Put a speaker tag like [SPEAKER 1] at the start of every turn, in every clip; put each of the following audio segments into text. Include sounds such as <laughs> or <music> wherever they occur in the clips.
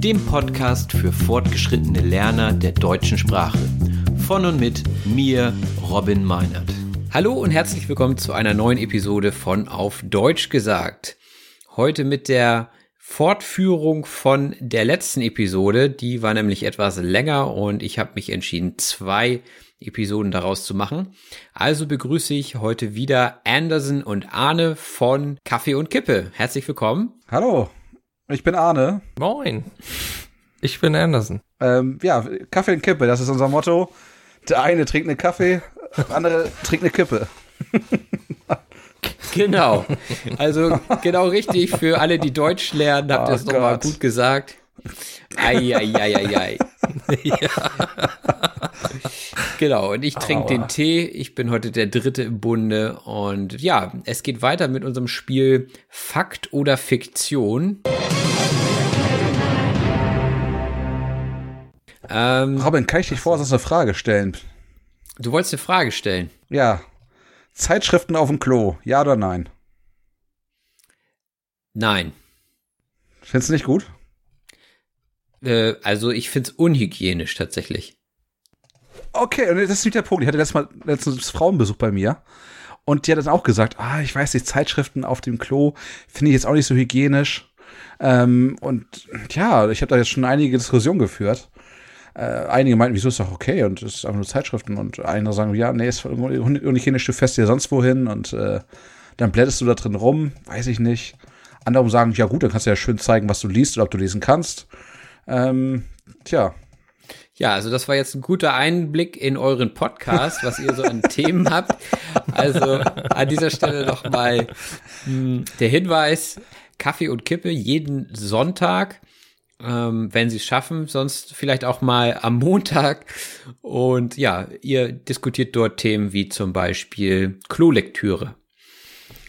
[SPEAKER 1] dem Podcast für fortgeschrittene Lerner der deutschen Sprache. Von und mit mir, Robin Meinert. Hallo und herzlich willkommen zu einer neuen Episode von Auf Deutsch gesagt. Heute mit der Fortführung von der letzten Episode. Die war nämlich etwas länger und ich habe mich entschieden, zwei Episoden daraus zu machen. Also begrüße ich heute wieder Anderson und Arne von Kaffee und Kippe. Herzlich willkommen.
[SPEAKER 2] Hallo, ich bin Arne.
[SPEAKER 3] Moin. Ich bin Anderson.
[SPEAKER 2] Ähm, ja, Kaffee und Kippe, das ist unser Motto. Der eine trinkt eine Kaffee, der andere trinkt eine Kippe. <laughs>
[SPEAKER 1] Genau. Also genau richtig für alle, die Deutsch lernen, habt ihr
[SPEAKER 2] Oh
[SPEAKER 1] es nochmal gut gesagt. Eieieiei. ja. <laughs> Genau, und ich trinke den Tee. Ich bin heute der Dritte im Bunde. Und ja, es geht weiter mit unserem Spiel Fakt oder Fiktion. Ähm,
[SPEAKER 2] Robin, kann ich dich vor sonst eine Frage stellen?
[SPEAKER 1] du wolltest eine Frage stellen.
[SPEAKER 2] Ja. Zeitschriften auf dem Klo, ja oder nein?
[SPEAKER 1] Nein.
[SPEAKER 2] Findest du nicht gut?
[SPEAKER 1] Äh, also ich find's unhygienisch tatsächlich.
[SPEAKER 2] Okay, und das ist nicht der Punkt. Ich hatte letztes Mal letztens Frauenbesuch bei mir und die hat dann auch gesagt, ah, ich weiß nicht, Zeitschriften auf dem Klo finde ich jetzt auch nicht so hygienisch. Ähm, und ja, ich habe da jetzt schon einige Diskussionen geführt. Äh, einige meinten, wieso ist doch okay und es ist einfach nur Zeitschriften und andere sagen, ja, nee, ist unhygienisch, du fährst dir sonst wohin und äh, dann blättest du da drin rum, weiß ich nicht. Andere sagen, ja gut, dann kannst du ja schön zeigen, was du liest oder ob du lesen kannst. Ähm, tja,
[SPEAKER 1] Ja, also das war jetzt ein guter Einblick in euren Podcast, was ihr so an <laughs> Themen habt. Also an dieser Stelle nochmal der Hinweis, Kaffee und Kippe jeden Sonntag, ähm, wenn sie es schaffen, sonst vielleicht auch mal am Montag. Und ja, ihr diskutiert dort Themen wie zum Beispiel Klolektüre.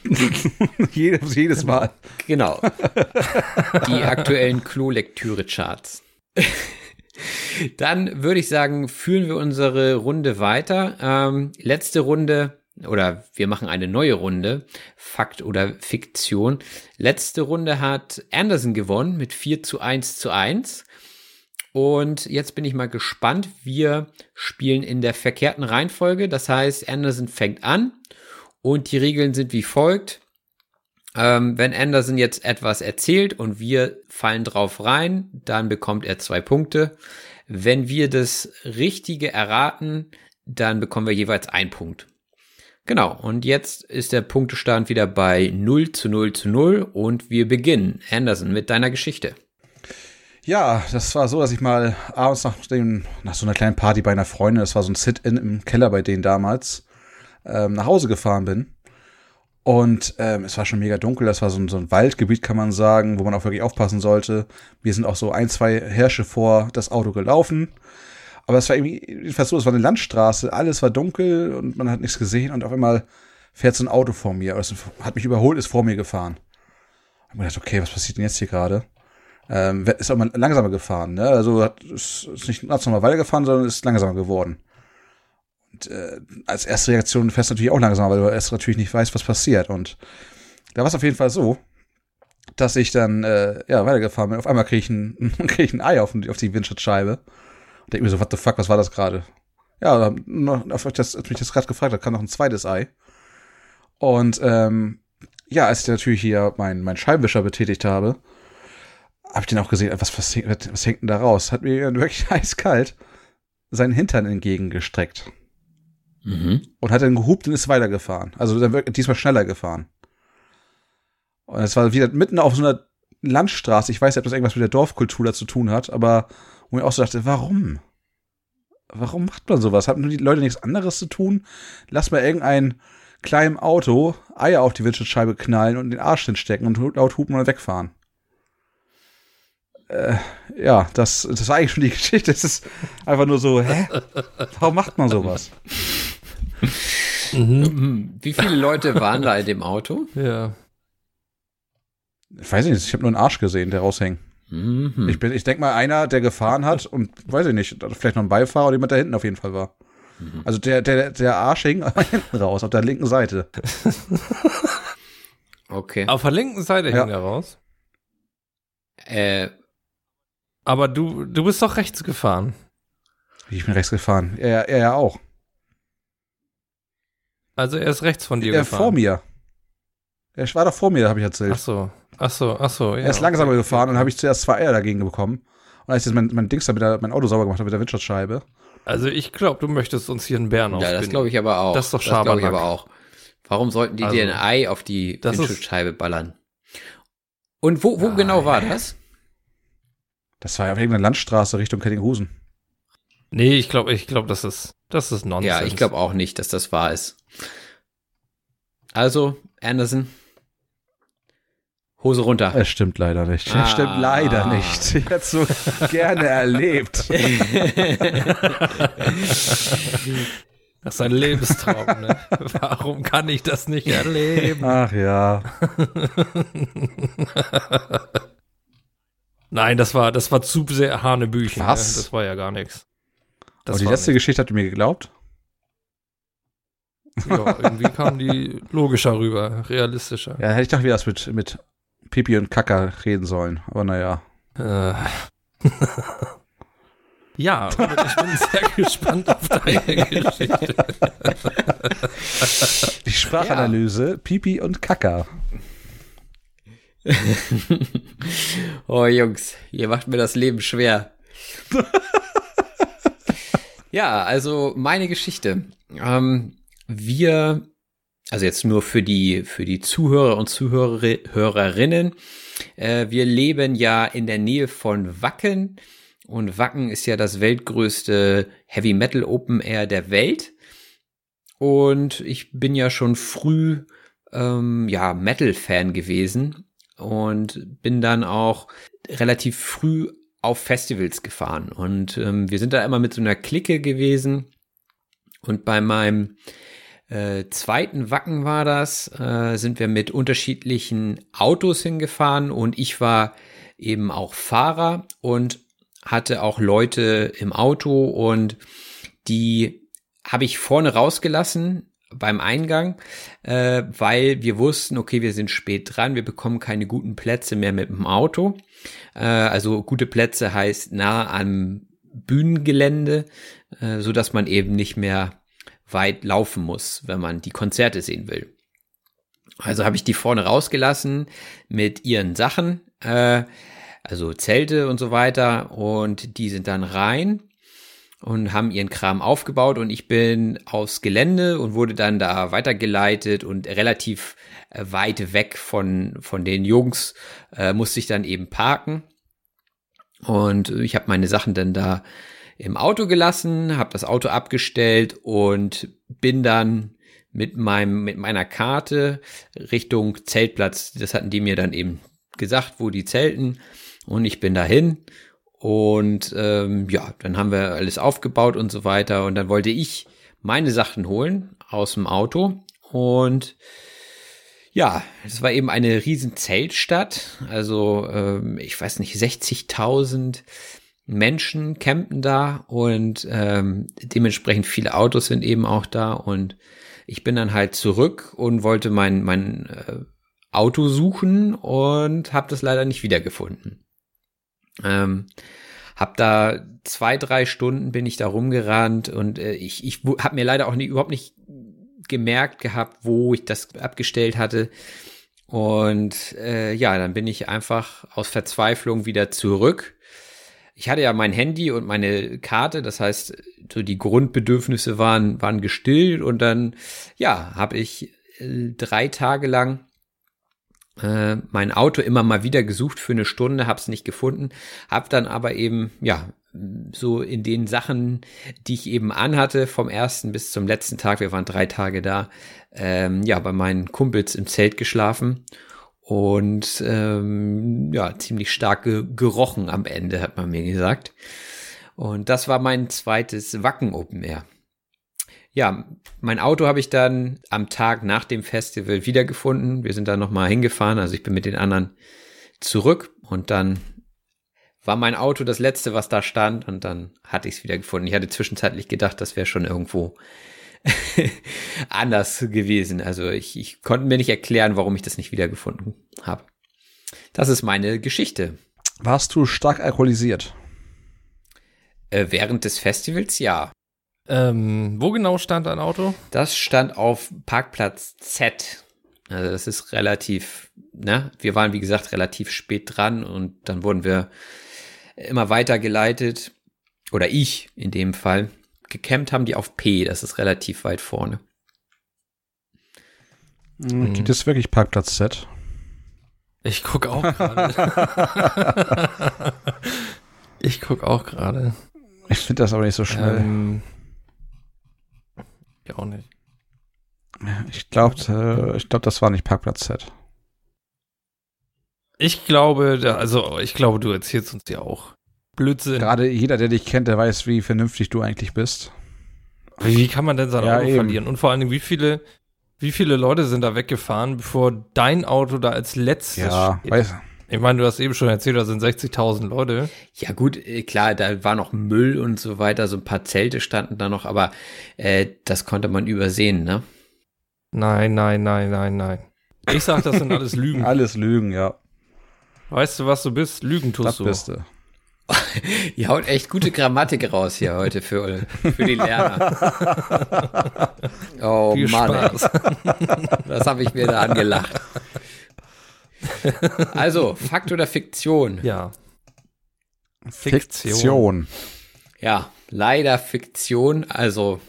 [SPEAKER 1] <laughs>
[SPEAKER 2] jedes, jedes Mal.
[SPEAKER 1] Genau. <laughs> Die aktuellen Klolektüre-Charts. Dann würde ich sagen, führen wir unsere Runde weiter. Ähm, letzte Runde, oder wir machen eine neue Runde, Fakt oder Fiktion. Letzte Runde hat Anderson gewonnen mit 4 zu 1 zu 1. Und jetzt bin ich mal gespannt. Wir spielen in der verkehrten Reihenfolge. Das heißt, Anderson fängt an und die Regeln sind wie folgt. Ähm, wenn Anderson jetzt etwas erzählt und wir fallen drauf rein, dann bekommt er zwei Punkte. Wenn wir das Richtige erraten, dann bekommen wir jeweils einen Punkt. Genau, und jetzt ist der Punktestand wieder bei 0 zu 0 zu 0 und wir beginnen. Anderson, mit deiner Geschichte.
[SPEAKER 2] Ja, das war so, dass ich mal abends nach, dem, nach so einer kleinen Party bei einer Freundin, das war so ein Sit-In im Keller bei denen damals, ähm, nach Hause gefahren bin. Und ähm, es war schon mega dunkel, das war so ein, so ein Waldgebiet, kann man sagen, wo man auch wirklich aufpassen sollte. Wir sind auch so ein, zwei Hirsche vor das Auto gelaufen. Aber es war irgendwie jedenfalls so, es war eine Landstraße, alles war dunkel und man hat nichts gesehen und auf einmal fährt so ein Auto vor mir. Es hat mich überholt, ist vor mir gefahren. Hab mir gedacht, okay, was passiert denn jetzt hier gerade? Ähm, ist auch mal langsamer gefahren, ne? Also hat, ist, ist nicht ganz normal weitergefahren, sondern ist langsamer geworden. Und äh, als erste Reaktion fährst du natürlich auch langsamer, weil du erst natürlich nicht weißt, was passiert. Und da war es auf jeden Fall so, dass ich dann äh, ja weitergefahren bin. Auf einmal kriege ich, <laughs> krieg ich ein Ei auf, auf die Windschutzscheibe. Denke mir so, what the fuck, was war das gerade? Ja, auf das, als mich das gerade gefragt hat, kam noch ein zweites Ei. Und ähm, ja, als ich natürlich hier meinen mein Scheibenwischer betätigt habe, habe ich den auch gesehen, was, was, was hängt denn da raus? Hat mir <laughs> wirklich eiskalt seinen Hintern entgegengestreckt.
[SPEAKER 1] Mhm.
[SPEAKER 2] Und hat dann gehupt und ist weitergefahren. Also dann diesmal schneller gefahren. Und es war wieder mitten auf so einer Landstraße. Ich weiß nicht, ob das irgendwas mit der Dorfkultur da zu tun hat, aber wo ich auch so dachte, warum? Warum macht man sowas? Haben die Leute nichts anderes zu tun? Lass mal irgendein kleinem Auto Eier auf die Windschutzscheibe knallen und den Arsch hinstecken und laut hupen und wegfahren. Äh, ja, das, das war eigentlich schon die <laughs> Geschichte. Es ist einfach nur so, hä? Warum macht man sowas?
[SPEAKER 1] Mhm. Wie viele Leute waren da in dem Auto?
[SPEAKER 3] Ja.
[SPEAKER 2] Ich weiß nicht, ich habe nur einen Arsch gesehen, der raushängt.
[SPEAKER 1] Mhm.
[SPEAKER 2] Ich, bin, ich denke mal, einer, der gefahren hat und weiß ich nicht, vielleicht noch ein Beifahrer oder jemand da hinten auf jeden Fall war. Also der, der, der Arsch hing hinten <laughs> raus, auf der linken Seite. <laughs>
[SPEAKER 1] Okay.
[SPEAKER 3] Auf der linken Seite
[SPEAKER 2] Ja.
[SPEAKER 3] hing er raus.
[SPEAKER 1] Äh,
[SPEAKER 3] Aber du, du bist doch rechts gefahren.
[SPEAKER 2] Ich bin rechts gefahren. Er, er ja auch.
[SPEAKER 3] Also er ist rechts von dir
[SPEAKER 2] Er
[SPEAKER 3] gefahren.
[SPEAKER 2] vor mir. Er war doch vor mir, habe ich erzählt.
[SPEAKER 3] Ach so, ach so, ach so. Ja,
[SPEAKER 2] er ist langsamer gefahren und habe ich zuerst zwei Eier dagegen bekommen. Und als ich jetzt mein, mein Dings da mit der, mein Auto sauber gemacht habe mit der Windschutzscheibe,
[SPEAKER 3] Also ich glaube, du möchtest uns hier einen Bären
[SPEAKER 1] ja,
[SPEAKER 3] aufbinden.
[SPEAKER 1] das glaube ich aber auch.
[SPEAKER 3] Das ist doch
[SPEAKER 1] glaube ich
[SPEAKER 3] Schabernack.
[SPEAKER 1] aber auch. Warum sollten die
[SPEAKER 3] Also,
[SPEAKER 1] dir ein Ei auf die
[SPEAKER 3] das
[SPEAKER 1] Windschutzscheibe ballern? Und wo, wo genau war das?
[SPEAKER 2] das war ja auf irgendeiner Landstraße Richtung Kettinghusen.
[SPEAKER 3] Nee, ich glaube, ich glaube, das ist, das ist Nonsens.
[SPEAKER 1] Ja, ich glaube auch nicht, dass das wahr ist. Also, Anderson, Hose runter.
[SPEAKER 2] Es stimmt leider nicht.
[SPEAKER 1] Ah.
[SPEAKER 2] Es stimmt leider nicht. Ich hätte es so <laughs> gerne erlebt. <laughs>
[SPEAKER 3] Das ist ein Lebenstraum, ne? Warum kann ich das nicht erleben?
[SPEAKER 2] Ach ja. <laughs>
[SPEAKER 3] Nein, das war, das war zu sehr Hanebüchen.
[SPEAKER 2] Was?
[SPEAKER 3] Ne? Das war ja gar nichts. Das
[SPEAKER 2] Aber die letzte
[SPEAKER 3] nicht.
[SPEAKER 2] Geschichte ihr mir geglaubt?
[SPEAKER 3] Ja, irgendwie kam die logischer rüber, realistischer.
[SPEAKER 2] Ja, hätte ich doch wieder was mit, mit Pipi und Kaka reden sollen. Aber naja.
[SPEAKER 3] Äh. <laughs> ja, ich bin sehr <laughs> gespannt auf deine Geschichte.
[SPEAKER 2] Die Sprachanalyse, Pipi und Kaka. <laughs>
[SPEAKER 1] Oh Jungs, ihr macht mir das Leben schwer. ja, also meine Geschichte. Ähm, wir, also jetzt nur für die für die Zuhörer und Zuhörerinnen. Äh, wir leben ja in der Nähe von Wacken und Wacken ist ja das weltgrößte Heavy Metal Open Air der Welt. Und ich bin ja schon früh ähm, ja Metal-Fan gewesen und bin dann auch relativ früh auf Festivals gefahren. Und ähm, wir sind da immer mit so einer Clique gewesen. Und bei meinem äh, zweiten Wacken war das, äh, sind wir mit unterschiedlichen Autos hingefahren und ich war eben auch Fahrer und hatte auch Leute im Auto und die habe ich vorne rausgelassen beim Eingang, äh, weil wir wussten, okay, wir sind spät dran, wir bekommen keine guten Plätze mehr mit dem Auto. Äh, also gute Plätze heißt nah am Bühnengelände, äh, so dass man eben nicht mehr weit laufen muss, wenn man die Konzerte sehen will. Also habe ich die vorne rausgelassen mit ihren Sachen, äh, also Zelte und so weiter, und die sind dann rein und haben ihren Kram aufgebaut und ich bin aufs Gelände und wurde dann da weitergeleitet und relativ äh, weit weg von, von den Jungs äh, musste ich dann eben parken. Und ich habe meine Sachen dann da im Auto gelassen, habe das Auto abgestellt und bin dann mit meinem mit meiner Karte Richtung Zeltplatz. Das hatten die mir dann eben gesagt, wo die zelten und ich bin dahin und ähm, ja, dann haben wir alles aufgebaut und so weiter und dann wollte ich meine Sachen holen aus dem Auto und Ja, es war eben eine riesen Zeltstadt. Also ähm, ich weiß nicht, 60.000 Menschen campen da und ähm, dementsprechend viele Autos sind eben auch da. Und ich bin dann halt zurück und wollte mein, mein äh, Auto suchen und habe das leider nicht wiedergefunden. Ähm, hab da zwei, drei Stunden bin ich da rumgerannt und äh, ich, ich habe mir leider auch nie, überhaupt nicht gemerkt gehabt, wo ich das abgestellt hatte. Und äh, ja, dann bin ich einfach aus Verzweiflung wieder zurück. Ich hatte ja mein Handy und meine Karte, das heißt, so die Grundbedürfnisse waren, waren gestillt und dann, ja, habe ich äh, drei Tage lang äh, mein Auto immer mal wieder gesucht für eine Stunde, habe es nicht gefunden, habe dann aber eben, ja, so in den Sachen, die ich eben anhatte, vom ersten bis zum letzten Tag, wir waren drei Tage da, ähm, ja, bei meinen Kumpels im Zelt geschlafen und ähm, ja, ziemlich stark ge gerochen am Ende, hat man mir gesagt. Und das war mein zweites Wacken Open Air. Ja, mein Auto habe ich dann am Tag nach dem Festival wiedergefunden. Wir sind da nochmal hingefahren, also ich bin mit den anderen zurück und dann war mein Auto das letzte, was da stand und dann hatte ich es wieder gefunden. Ich hatte zwischenzeitlich gedacht, das wäre schon irgendwo <laughs> anders gewesen. Also ich, ich konnte mir nicht erklären, warum ich das nicht wiedergefunden habe. Das ist meine Geschichte.
[SPEAKER 2] Warst du stark alkoholisiert?
[SPEAKER 1] Äh, während des Festivals, ja.
[SPEAKER 3] Ähm, wo genau stand dein Auto?
[SPEAKER 1] Das stand auf Parkplatz Z. Also das ist relativ, ne? Wir waren, wie gesagt, relativ spät dran und dann wurden wir immer weitergeleitet. Oder ich in dem Fall. Gecampt haben die auf P, das ist relativ weit vorne.
[SPEAKER 2] Mhm. Gibt es wirklich Parkplatz Z?
[SPEAKER 3] Ich guck auch gerade. <laughs> ich guck auch gerade.
[SPEAKER 2] Ich finde das aber nicht so schnell.
[SPEAKER 3] Ähm, ich auch nicht.
[SPEAKER 2] Ich glaube, äh, ich glaube, das war nicht Parkplatz Z.
[SPEAKER 3] Ich glaube, da, also ich glaube, du erzählst uns ja auch Blödsinn.
[SPEAKER 2] Gerade jeder, der dich kennt, der weiß, wie vernünftig du eigentlich bist.
[SPEAKER 3] Wie, kann man denn sein
[SPEAKER 2] Ja,
[SPEAKER 3] Auto
[SPEAKER 2] eben.
[SPEAKER 3] verlieren? Und vor allen Dingen, wie viele, wie viele Leute sind da weggefahren, bevor dein Auto da als letztes
[SPEAKER 2] Ja,
[SPEAKER 3] steht?
[SPEAKER 2] weiß,
[SPEAKER 3] Ich meine, du hast eben schon erzählt, da sind 60.000 Leute.
[SPEAKER 1] Ja gut, äh, klar, da war noch Müll und so weiter, so ein paar Zelte standen da noch, aber äh, das konnte man übersehen, ne?
[SPEAKER 3] Nein, nein, nein, nein, nein. Ich sag, das sind alles <laughs> Lügen.
[SPEAKER 2] alles Lügen, ja.
[SPEAKER 3] Weißt du, was du bist? Lügen tust
[SPEAKER 2] Das
[SPEAKER 3] du.
[SPEAKER 2] bist du. <laughs>
[SPEAKER 1] Ihr haut echt gute Grammatik raus hier heute für, für die Lerner. <laughs> Oh
[SPEAKER 3] Viel
[SPEAKER 1] Mann, <laughs> das habe ich mir da angelacht. Also, Fakt oder Fiktion?
[SPEAKER 3] Ja.
[SPEAKER 2] Fiktion.
[SPEAKER 1] Ja, leider Fiktion, also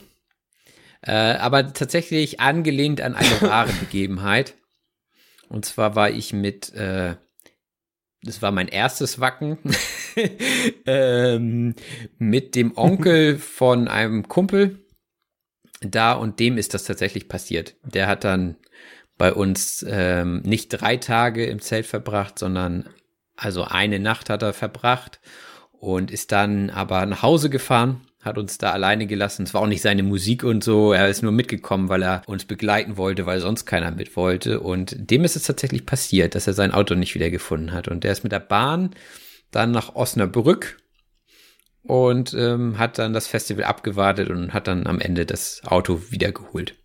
[SPEAKER 1] äh, aber tatsächlich angelehnt an eine wahre Begebenheit. Und zwar war ich mit, äh, das war mein erstes Wacken, <laughs> ähm, mit dem Onkel <laughs> von einem Kumpel da und dem ist das tatsächlich passiert. Der hat dann bei uns ähm, nicht drei Tage im Zelt verbracht, sondern also eine Nacht hat er verbracht und ist dann aber nach Hause gefahren, hat uns da alleine gelassen. Es war auch nicht seine Musik und so. Er ist nur mitgekommen, weil er uns begleiten wollte, weil sonst keiner mit wollte. Und dem ist es tatsächlich passiert, dass er sein Auto nicht wiedergefunden hat. Und der ist mit der Bahn dann nach Osnabrück und ähm, hat dann das Festival abgewartet und hat dann am Ende das Auto wiedergeholt.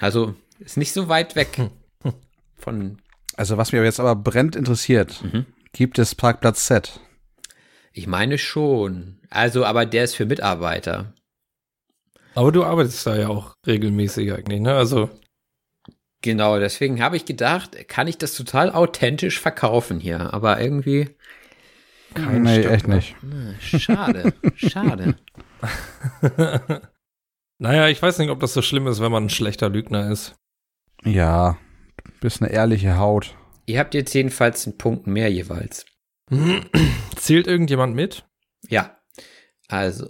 [SPEAKER 1] Also ist nicht so weit weg von
[SPEAKER 2] Also, was aber jetzt aber brennt interessiert,
[SPEAKER 1] Mhm.
[SPEAKER 2] gibt es Parkplatz Z?
[SPEAKER 1] Ich meine schon. Also, aber der ist für Mitarbeiter.
[SPEAKER 3] Aber du arbeitest da ja auch regelmäßig eigentlich, ne? Also,
[SPEAKER 1] Genau, deswegen habe ich gedacht, kann ich das total authentisch verkaufen hier. Aber irgendwie,
[SPEAKER 3] kein
[SPEAKER 2] nee,
[SPEAKER 3] Stück,
[SPEAKER 2] echt
[SPEAKER 3] ne?
[SPEAKER 2] nicht.
[SPEAKER 1] na, schade, schade. <laughs>
[SPEAKER 3] Naja, ich weiß nicht, ob das so schlimm ist, wenn man ein schlechter Lügner ist.
[SPEAKER 2] Ja, bist eine ehrliche Haut.
[SPEAKER 1] Ihr habt jetzt jedenfalls einen Punkt mehr jeweils.
[SPEAKER 3] Zählt irgendjemand mit?
[SPEAKER 1] Ja, also,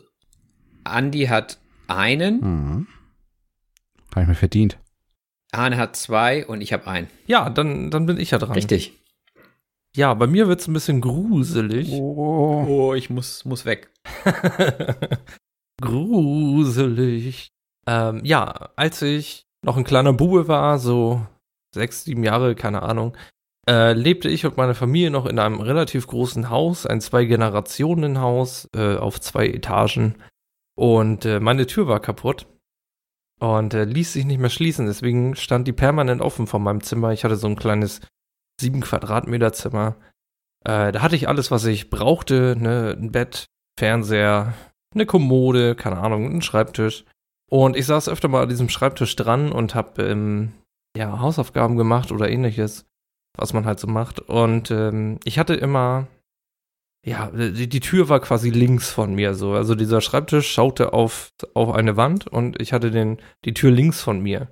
[SPEAKER 1] Andi hat einen,
[SPEAKER 2] Mhm. Habe ich mir verdient.
[SPEAKER 1] Arne hat zwei und ich habe einen.
[SPEAKER 3] Ja, dann, dann bin ich ja dran.
[SPEAKER 1] Richtig.
[SPEAKER 3] Ja, bei mir wird's ein bisschen gruselig.
[SPEAKER 2] Oh.
[SPEAKER 1] Oh, ich muss, muss weg. <laughs>
[SPEAKER 3] gruselig. Ähm, ja, als ich noch ein kleiner Bube war, so sechs, sieben Jahre, keine Ahnung, äh, lebte ich und meine Familie noch in einem relativ großen Haus, ein Zwei-Generationen-Haus äh, auf zwei Etagen. Und äh, meine Tür war kaputt und äh, ließ sich nicht mehr schließen. Deswegen stand die permanent offen vor meinem Zimmer. Ich hatte so ein kleines sieben Quadratmeter Zimmer. Äh, da hatte ich alles, was ich brauchte. Ne? Ein Bett, Fernseher, eine Kommode, keine Ahnung, einen Schreibtisch. Und ich saß öfter mal an diesem Schreibtisch dran und habe ähm, ja, Hausaufgaben gemacht oder ähnliches, was man halt so macht. Und ähm, ich hatte immer, ja, die, die Tür war quasi links von mir so. Also dieser Schreibtisch schaute auf, auf eine Wand und ich hatte den, die Tür links von mir.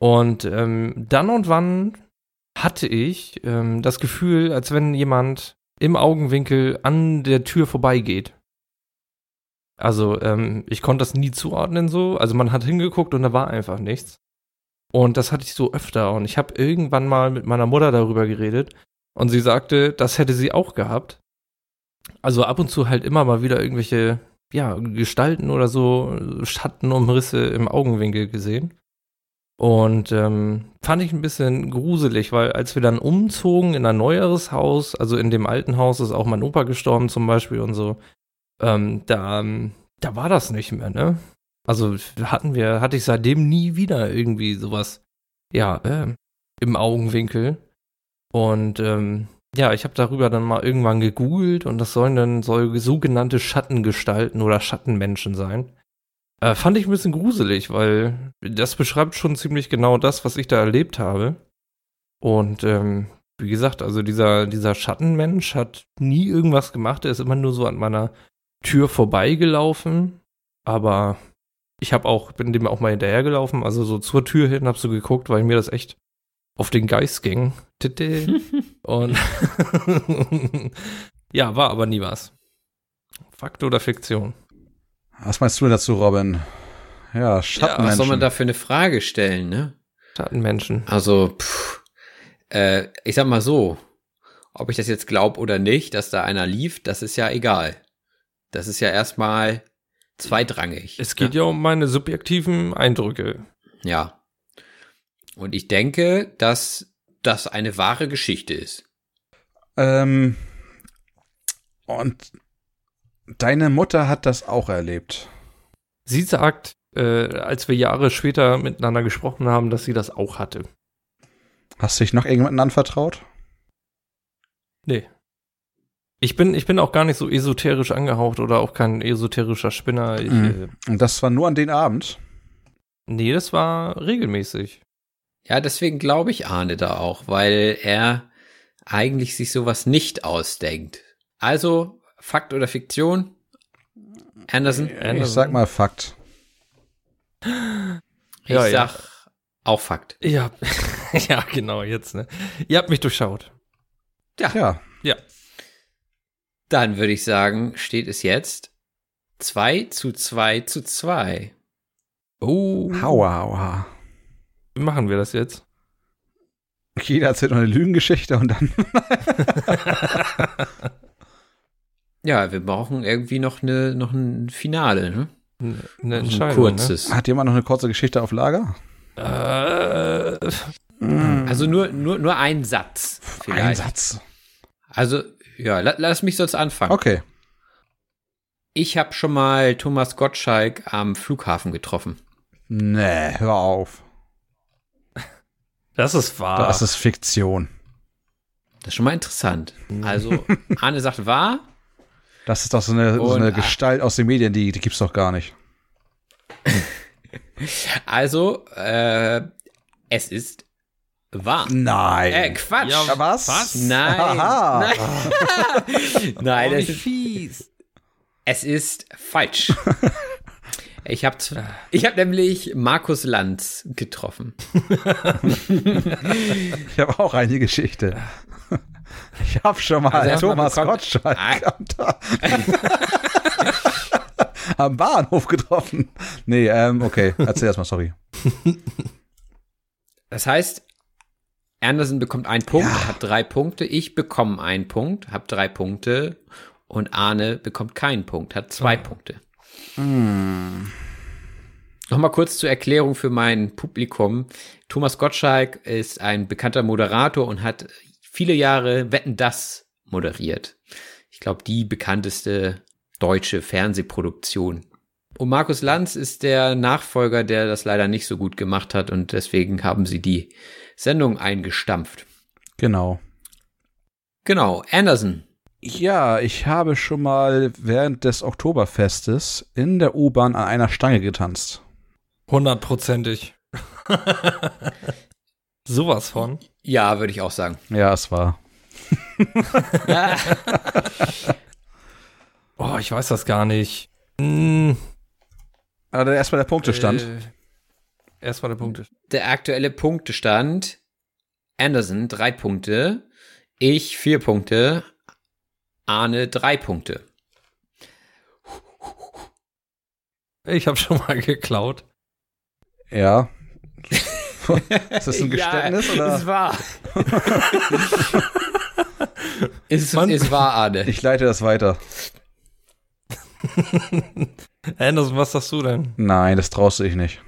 [SPEAKER 3] Und ähm, dann und wann hatte ich ähm, das Gefühl, als wenn jemand im Augenwinkel an der Tür vorbeigeht. Also ähm, ich konnte das nie zuordnen so. Also man hat hingeguckt und da war einfach nichts. Und das hatte ich so öfter. Und ich habe irgendwann mal mit meiner Mutter darüber geredet. Und sie sagte, das hätte sie auch gehabt. Also ab und zu halt immer mal wieder irgendwelche, ja, Gestalten oder so, Schattenumrisse im Augenwinkel gesehen. Und ähm, fand ich ein bisschen gruselig, weil als wir dann umzogen in ein neueres Haus, also in dem alten Haus ist auch mein Opa gestorben zum Beispiel und so, ähm, da, da war das nicht mehr, ne? Also hatten wir, hatte ich seitdem nie wieder irgendwie sowas, ja, äh, im Augenwinkel. Und ähm, ja, ich habe darüber dann mal irgendwann gegoogelt und das sollen dann soll sogenannte Schattengestalten oder Schattenmenschen sein. Äh, fand ich ein bisschen gruselig, weil das beschreibt schon ziemlich genau das, was ich da erlebt habe. Und ähm, wie gesagt, also dieser, dieser Schattenmensch hat nie irgendwas gemacht, er ist immer nur so an meiner Tür vorbeigelaufen. Aber ich habe auch, bin dem auch mal hinterhergelaufen, also so zur Tür hin, hab so geguckt, weil mir das echt auf den Geist ging. <laughs> Und <laughs> ja, war aber nie was. Fakt oder Fiktion?
[SPEAKER 2] Was meinst du dazu, Robin? Ja, Schattenmenschen.
[SPEAKER 1] Ja, was soll man da für eine Frage stellen, ne?
[SPEAKER 3] Schattenmenschen.
[SPEAKER 1] Also, pff, äh, ich sag mal so, ob ich das jetzt glaube oder nicht, dass da einer lief, das ist ja egal. Das ist ja erstmal zweitrangig.
[SPEAKER 3] Es geht ne? ja um meine subjektiven Eindrücke.
[SPEAKER 1] Ja. Und ich denke, dass das eine wahre Geschichte ist.
[SPEAKER 2] Ähm, und deine Mutter hat das auch erlebt.
[SPEAKER 3] Sie sagt, äh, als wir Jahre später miteinander gesprochen haben, dass sie das auch hatte.
[SPEAKER 2] Hast du dich noch irgendjemanden anvertraut?
[SPEAKER 3] Nee. Ich bin, ich bin auch gar nicht so esoterisch angehaucht oder auch kein esoterischer Spinner. Ich,
[SPEAKER 2] mhm. Und das war nur an den Abend?
[SPEAKER 3] Nee, das war regelmäßig.
[SPEAKER 1] Ja, deswegen glaube ich Arne da auch, weil er eigentlich sich sowas nicht ausdenkt. Also, Fakt oder Fiktion? Anderson?
[SPEAKER 2] Ich sag mal Fakt.
[SPEAKER 1] Ich ja, sag ja. auch Fakt.
[SPEAKER 3] Ja, <laughs> ja, genau, jetzt, ne? Ihr habt mich durchschaut.
[SPEAKER 1] Ja.
[SPEAKER 2] Ja.
[SPEAKER 3] Ja.
[SPEAKER 1] Dann würde ich sagen, steht es jetzt 2 zu 2 zu 2.
[SPEAKER 2] Oh. Aua, aua.
[SPEAKER 3] Wie machen wir das jetzt?
[SPEAKER 2] Jeder erzählt noch eine Lügengeschichte und dann. <laughs>
[SPEAKER 1] ja, wir brauchen irgendwie noch, eine, noch ein Finale, ne?
[SPEAKER 3] Eine Entscheidung. Ein
[SPEAKER 1] kurzes.
[SPEAKER 2] Ne? Hat jemand noch eine kurze Geschichte auf Lager?
[SPEAKER 3] Äh,
[SPEAKER 1] also nur, nur, nur ein Satz. Vielleicht.
[SPEAKER 2] Ein Satz.
[SPEAKER 1] Also ja, la lass mich sonst anfangen.
[SPEAKER 2] Okay.
[SPEAKER 1] Ich habe schon mal Thomas Gottschalk am Flughafen getroffen.
[SPEAKER 2] Nee, hör auf.
[SPEAKER 3] Das ist wahr.
[SPEAKER 2] Das ist Fiktion.
[SPEAKER 1] Das ist schon mal interessant. Also, <laughs> Arne sagt wahr.
[SPEAKER 2] Das ist doch so eine, so eine Gestalt aus den Medien, die, die gibt's doch gar nicht. <laughs>
[SPEAKER 1] also, äh, es ist Wahr.
[SPEAKER 2] Nein.
[SPEAKER 1] Äh, Quatsch. Ja,
[SPEAKER 2] was?
[SPEAKER 1] Was? Nein. Aha. Nein. <laughs> Nein,
[SPEAKER 3] oh,
[SPEAKER 1] das ist
[SPEAKER 3] fies.
[SPEAKER 1] Es ist falsch. <laughs> Ich habe ich hab nämlich Markus Lanz getroffen.
[SPEAKER 2] ich habe auch eine Geschichte. Ich habe schon mal also Thomas Gottschalk <laughs> am Bahnhof getroffen. Nee, ähm, okay, erzähl erst mal, sorry.
[SPEAKER 1] Das heißt, Anderson bekommt einen Punkt, ja. hat drei Punkte. Ich bekomme einen Punkt, habe drei Punkte. Und Arne bekommt keinen Punkt, hat zwei oh. Punkte.
[SPEAKER 2] Hm.
[SPEAKER 1] Nochmal kurz zur Erklärung für mein Publikum. Thomas Gottschalk ist ein bekannter Moderator und hat viele Jahre Wetten das moderiert. Ich glaube, die bekannteste deutsche Fernsehproduktion. Und Markus Lanz ist der Nachfolger, der das leider nicht so gut gemacht hat und deswegen haben sie die Sendung eingestampft.
[SPEAKER 2] Genau.
[SPEAKER 1] Genau, Anderson.
[SPEAKER 2] Ja, ich habe schon mal während des Oktoberfestes in der U-Bahn an einer Stange getanzt.
[SPEAKER 3] Hundertprozentig. <laughs> Sowas von.
[SPEAKER 1] Ja, würde ich auch sagen.
[SPEAKER 2] Ja, es war. <laughs>
[SPEAKER 3] Oh, ich weiß das gar nicht. Hm,
[SPEAKER 2] Aber erstmal der Punktestand.
[SPEAKER 3] Äh, erstmal der Punkt.
[SPEAKER 1] Der aktuelle Punktestand. Anderson drei Punkte. Ich vier Punkte. Arne drei Punkte.
[SPEAKER 3] Ich habe schon mal geklaut.
[SPEAKER 2] Ja. <laughs> Ist das ein Geständnis
[SPEAKER 1] ja,
[SPEAKER 2] oder?
[SPEAKER 1] Es war. es, <laughs>
[SPEAKER 3] Mann.
[SPEAKER 1] es war Arne.
[SPEAKER 2] Ich leite das weiter. <laughs>
[SPEAKER 3] Anderson, was sagst du denn?
[SPEAKER 2] Nein, das traust du dich nicht.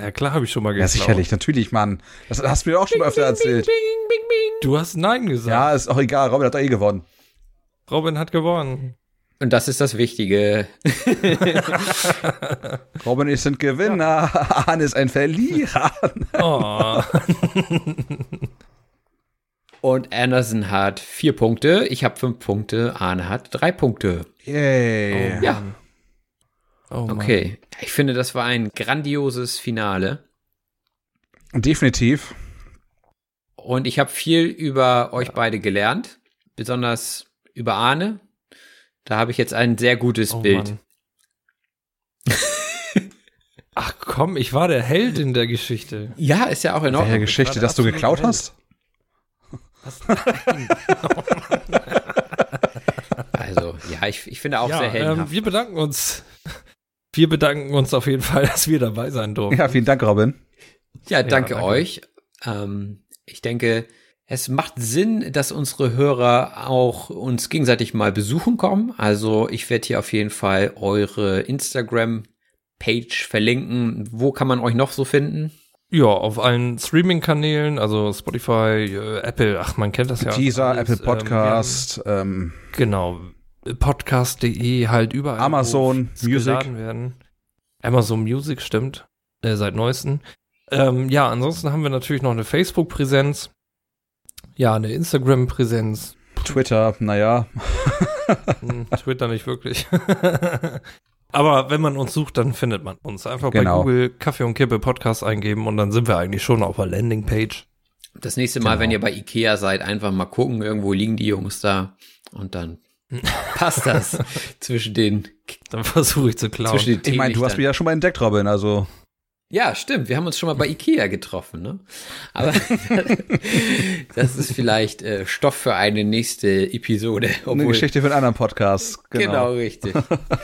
[SPEAKER 3] Ja, klar habe ich schon mal
[SPEAKER 2] Ja,
[SPEAKER 3] geklaut.
[SPEAKER 2] sicherlich, natürlich, Mann. Das hast du mir auch schon mal öfter erzählt.
[SPEAKER 3] Du hast Nein gesagt.
[SPEAKER 2] Ja, ist auch egal. Robin hat doch eh gewonnen.
[SPEAKER 3] Robin hat gewonnen.
[SPEAKER 1] Und das ist das Wichtige. <laughs>
[SPEAKER 2] Robin ist ein Gewinner. Arne <laughs> ist ein Verlierer.
[SPEAKER 3] Oh. <laughs>
[SPEAKER 1] Und Anderson hat vier Punkte. Ich habe fünf Punkte. Arne hat drei Punkte.
[SPEAKER 2] Yay.
[SPEAKER 1] Ja.
[SPEAKER 3] Oh.
[SPEAKER 1] Okay. Ich finde, das war ein grandioses Finale.
[SPEAKER 2] Definitiv.
[SPEAKER 1] Und ich habe viel über euch beide gelernt. Besonders über Arne. Da habe ich jetzt ein sehr gutes
[SPEAKER 3] Oh,
[SPEAKER 1] Bild. <laughs>
[SPEAKER 3] Ach komm, ich war der Held in der Geschichte.
[SPEAKER 1] Ja, ist ja auch in Ordnung.
[SPEAKER 2] Geschichte,
[SPEAKER 3] der
[SPEAKER 2] dass du geklaut
[SPEAKER 3] Held.
[SPEAKER 2] hast? <laughs>
[SPEAKER 1] Also, ja, ich, ich finde auch
[SPEAKER 3] ja,
[SPEAKER 1] sehr
[SPEAKER 3] ähm,
[SPEAKER 1] heldenhaft.
[SPEAKER 3] wir bedanken uns. Wir bedanken uns auf jeden Fall, <laughs> dass wir dabei sein durften.
[SPEAKER 2] Ja, vielen Dank, Robin.
[SPEAKER 1] ja, danke
[SPEAKER 3] danke.
[SPEAKER 1] euch. Ähm, ich denke, es macht Sinn, dass unsere Hörer auch uns gegenseitig mal besuchen kommen. Also ich werde hier auf jeden Fall eure Instagram-Page verlinken. Wo kann man euch noch so finden?
[SPEAKER 3] Ja, auf allen Streaming-Kanälen, also Spotify, äh, Apple, ach, man kennt das ja.
[SPEAKER 2] Teaser,
[SPEAKER 3] alles.
[SPEAKER 2] Apple
[SPEAKER 3] Ähm,
[SPEAKER 2] Podcast, ähm,
[SPEAKER 3] haben- genau. Podcast.de halt überall.
[SPEAKER 2] Amazon Music.
[SPEAKER 3] Werden. Amazon Music, stimmt. Äh, seit neuesten. Ähm, ja, ansonsten haben wir natürlich noch eine Facebook-Präsenz. Ja, eine Instagram-Präsenz.
[SPEAKER 2] Twitter, naja.
[SPEAKER 3] Hm, Twitter nicht wirklich. <laughs> Aber wenn man uns sucht, dann findet man uns. Einfach
[SPEAKER 2] Genau.
[SPEAKER 3] bei Google Kaffee und Kippe Podcast eingeben und dann sind wir eigentlich schon auf der Landingpage.
[SPEAKER 1] Das nächste Mal,
[SPEAKER 2] Genau.
[SPEAKER 1] wenn ihr bei Ikea seid, einfach mal gucken. Irgendwo liegen die Jungs da. Und dann <laughs> passt das zwischen den,
[SPEAKER 3] Dann versuche ich zu klauen.
[SPEAKER 1] zwischen den
[SPEAKER 2] Ich meine, du hast mich ja schon mal entdeckt, Robin, also.
[SPEAKER 1] Ja, stimmt. Wir haben uns schon mal bei Ikea getroffen, ne? Aber <laughs> das ist vielleicht äh, Stoff für eine nächste Episode.
[SPEAKER 2] Eine
[SPEAKER 1] Obwohl,
[SPEAKER 2] Geschichte für einen anderen Podcast.
[SPEAKER 1] genau.
[SPEAKER 2] Genau.
[SPEAKER 1] richtig.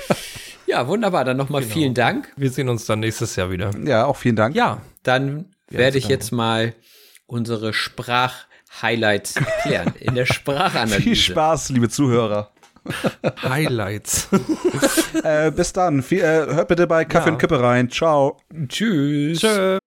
[SPEAKER 1] <laughs> ja, wunderbar. Dann nochmal
[SPEAKER 3] Genau.
[SPEAKER 1] vielen Dank.
[SPEAKER 3] Wir sehen uns dann nächstes Jahr wieder.
[SPEAKER 2] Ja, auch vielen Dank.
[SPEAKER 3] Ja,
[SPEAKER 1] Dann
[SPEAKER 3] Ja,
[SPEAKER 1] werde ich
[SPEAKER 3] danke.
[SPEAKER 1] jetzt mal unsere Sprach-Highlights erklären. In der <laughs> Sprachanalyse.
[SPEAKER 2] Viel Spaß, liebe Zuhörer.
[SPEAKER 3] Highlights. <laughs>
[SPEAKER 2] äh, bis dann. Viel, äh, hört bitte bei Kaffee
[SPEAKER 3] Ja.
[SPEAKER 2] und Kippe rein. Ciao.
[SPEAKER 1] Tschüss.
[SPEAKER 3] Tschö.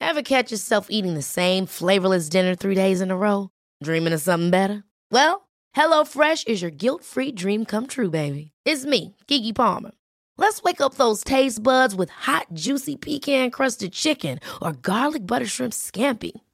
[SPEAKER 4] Ever catch yourself eating the same flavorless dinner three days in a row? Dreaming of something better? Well, HelloFresh is your guilt free dream come true, baby. It's me, Kiki Palmer. Let's wake up those taste buds with hot, juicy pecan crusted chicken or garlic butter shrimp scampi.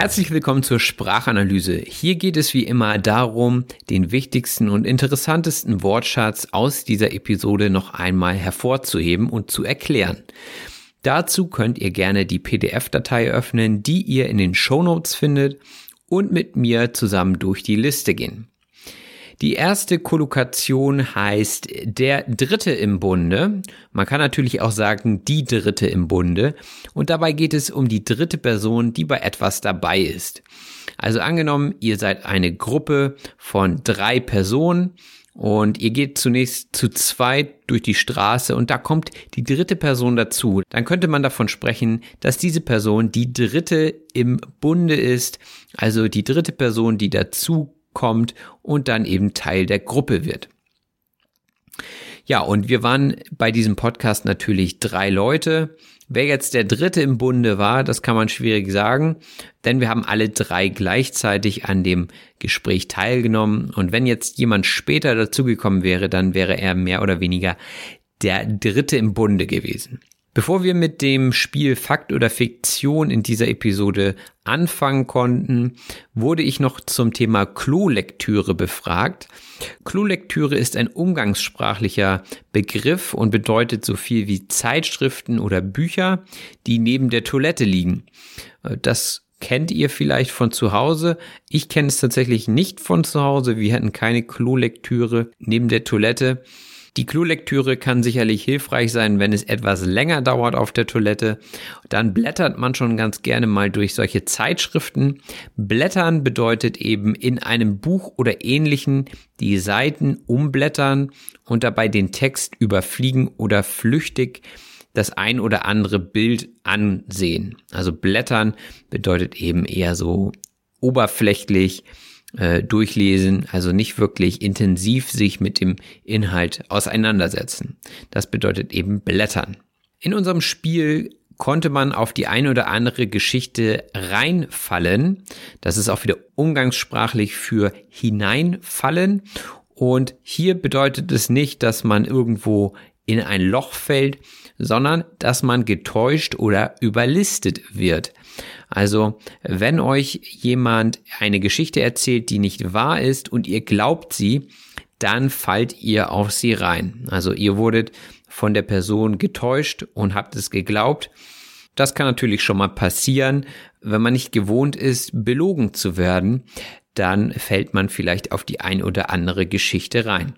[SPEAKER 1] Herzlich willkommen zur Sprachanalyse. Hier geht es wie immer darum, den wichtigsten und interessantesten Wortschatz aus dieser Episode noch einmal hervorzuheben und zu erklären. Dazu könnt ihr gerne die PDF-Datei öffnen, die ihr in den Show Notes findet und mit mir zusammen durch die Liste gehen. Die erste Kollokation heißt der Dritte im Bunde. Man kann natürlich auch sagen die Dritte im Bunde. Und dabei geht es um die dritte Person, die bei etwas dabei ist. Also angenommen, ihr seid eine Gruppe von drei Personen und ihr geht zunächst zu zweit durch die Straße und da kommt die dritte Person dazu. Dann könnte man davon sprechen, dass diese Person die dritte im Bunde ist, also die dritte Person, die dazu kommt und dann eben Teil der Gruppe wird. Ja, und wir waren bei diesem Podcast natürlich drei Leute. Wer jetzt der dritte im Bunde war, das kann man schwierig sagen, denn wir haben alle drei gleichzeitig an dem Gespräch teilgenommen. Und wenn jetzt jemand später dazugekommen wäre, dann wäre er mehr oder weniger der dritte im Bunde gewesen. Bevor wir mit dem Spiel Fakt oder Fiktion in dieser Episode anfangen konnten, wurde ich noch zum Thema Klolektüre befragt. Klolektüre ist ein umgangssprachlicher Begriff und bedeutet so viel wie Zeitschriften oder Bücher, die neben der Toilette liegen. Das kennt ihr vielleicht von zu Hause. Ich kenne es tatsächlich nicht von zu Hause. Wir hatten keine Klolektüre neben der Toilette. Die Klolektüre kann sicherlich hilfreich sein, wenn es etwas länger dauert auf der Toilette. Dann blättert man schon ganz gerne mal durch solche Zeitschriften. Blättern bedeutet eben in einem Buch oder ähnlichen die Seiten umblättern und dabei den Text überfliegen oder flüchtig das ein oder andere Bild ansehen. Also blättern bedeutet eben eher so oberflächlich äh, durchlesen, also nicht wirklich intensiv sich mit dem Inhalt auseinandersetzen. Das bedeutet eben blättern. In unserem Spiel konnte man auf die eine oder andere Geschichte reinfallen. Das ist auch wieder umgangssprachlich für hineinfallen. Und hier bedeutet es nicht, dass man irgendwo in ein Loch fällt, sondern dass man getäuscht oder überlistet wird. Also, wenn euch jemand eine Geschichte erzählt, die nicht wahr ist und ihr glaubt sie, dann fallt ihr auf sie rein. Also ihr wurdet von der Person getäuscht und habt es geglaubt. Das kann natürlich schon mal passieren, wenn man nicht gewohnt ist, belogen zu werden, dann fällt man vielleicht auf die ein oder andere Geschichte rein.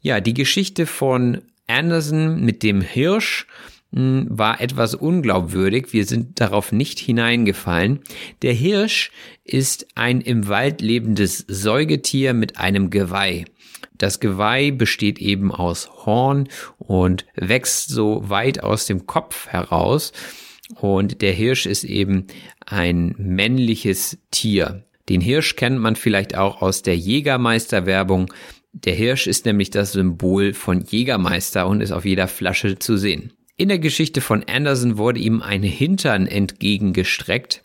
[SPEAKER 1] Ja, die Geschichte von Anderson mit dem Hirsch war etwas unglaubwürdig. Wir sind darauf nicht hineingefallen. Der Hirsch ist ein im Wald lebendes Säugetier mit einem Geweih. Das Geweih besteht eben aus Horn und wächst so weit aus dem Kopf heraus. Und der Hirsch ist eben ein männliches Tier. Den Hirsch kennt man vielleicht auch aus der Jägermeister-Werbung. Der Hirsch ist nämlich das Symbol von Jägermeister und ist auf jeder Flasche zu sehen. In der Geschichte von Anderson wurde ihm ein Hintern entgegengestreckt.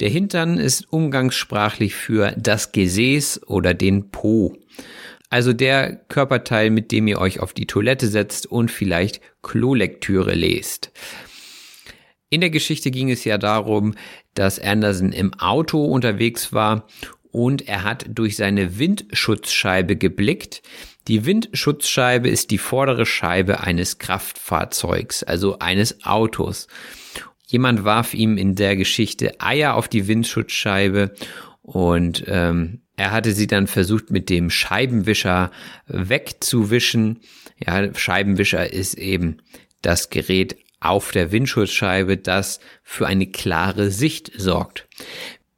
[SPEAKER 1] Der Hintern ist umgangssprachlich für das Gesäß oder den Po. Also der Körperteil, mit dem ihr euch auf die Toilette setzt und vielleicht Klolektüre lest. In der Geschichte ging es ja darum, dass Anderson im Auto unterwegs war und er hat durch seine Windschutzscheibe geblickt. Die Windschutzscheibe ist die vordere Scheibe eines Kraftfahrzeugs, also eines Autos. Jemand warf ihm in der Geschichte Eier auf die Windschutzscheibe und ähm, er hatte sie dann versucht mit dem Scheibenwischer wegzuwischen. Ja, Scheibenwischer ist eben das Gerät auf der Windschutzscheibe, das für eine klare Sicht sorgt.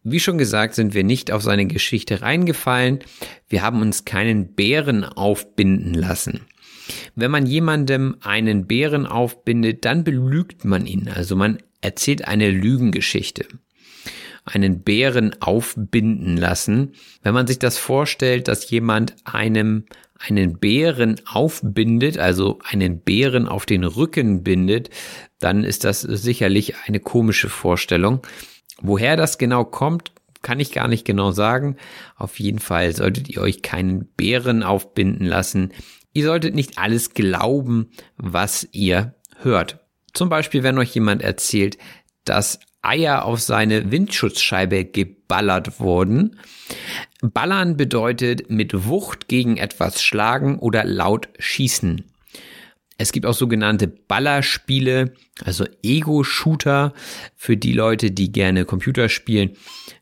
[SPEAKER 1] Wie schon gesagt, sind wir nicht auf seine Geschichte reingefallen. Wir haben uns keinen Bären aufbinden lassen. Wenn man jemandem einen Bären aufbindet, dann belügt man ihn. Also man erzählt eine Lügengeschichte. Einen Bären aufbinden lassen. Wenn man sich das vorstellt, dass jemand einem einen Bären aufbindet, also einen Bären auf den Rücken bindet, dann ist das sicherlich eine komische Vorstellung. Woher das genau kommt, kann ich gar nicht genau sagen. Auf jeden Fall solltet ihr euch keinen Bären aufbinden lassen. Ihr solltet nicht alles glauben, was ihr hört. Zum Beispiel, wenn euch jemand erzählt, dass Eier auf seine Windschutzscheibe geballert wurden. Ballern bedeutet mit Wucht gegen etwas schlagen oder laut schießen. Es gibt auch sogenannte Ballerspiele, also Ego-Shooter für die Leute, die gerne Computer spielen.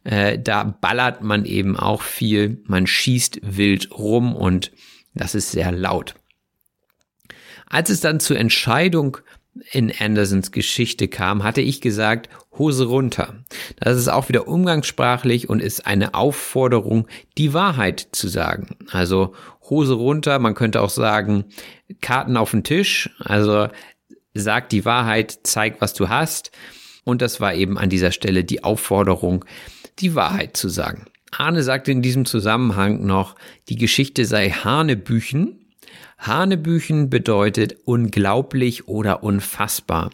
[SPEAKER 1] Äh, da ballert man eben auch viel, man schießt wild rum und das ist sehr laut. Als es dann zur Entscheidung in Andersons Geschichte kam, hatte ich gesagt, Hose runter. Das ist auch wieder umgangssprachlich und ist eine Aufforderung, die Wahrheit zu sagen. Also Hose runter, man könnte auch sagen, Karten auf den Tisch, also sag die Wahrheit, zeig, was du hast. Und das war eben an dieser Stelle die Aufforderung, die Wahrheit zu sagen. Arne sagte in diesem Zusammenhang noch, die Geschichte sei Hanebüchen, Hanebüchen bedeutet unglaublich oder unfassbar.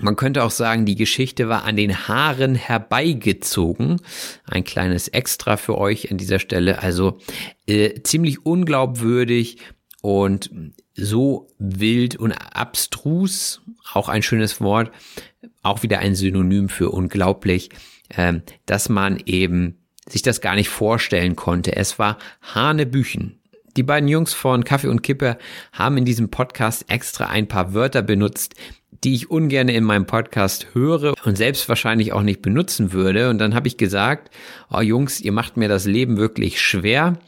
[SPEAKER 1] Man könnte auch sagen, die Geschichte war an den Haaren herbeigezogen. Ein kleines Extra für euch an dieser Stelle. Also äh, ziemlich unglaubwürdig und so wild und abstrus, auch ein schönes Wort, auch wieder ein Synonym für unglaublich, äh, dass man eben sich das gar nicht vorstellen konnte. Es war Hanebüchen. Die beiden Jungs von Kaffee und Kippe haben in diesem Podcast extra ein paar Wörter benutzt, die ich ungern in meinem Podcast höre und selbst wahrscheinlich auch nicht benutzen würde. Und dann habe ich gesagt, oh Jungs, ihr macht mir das Leben wirklich schwer.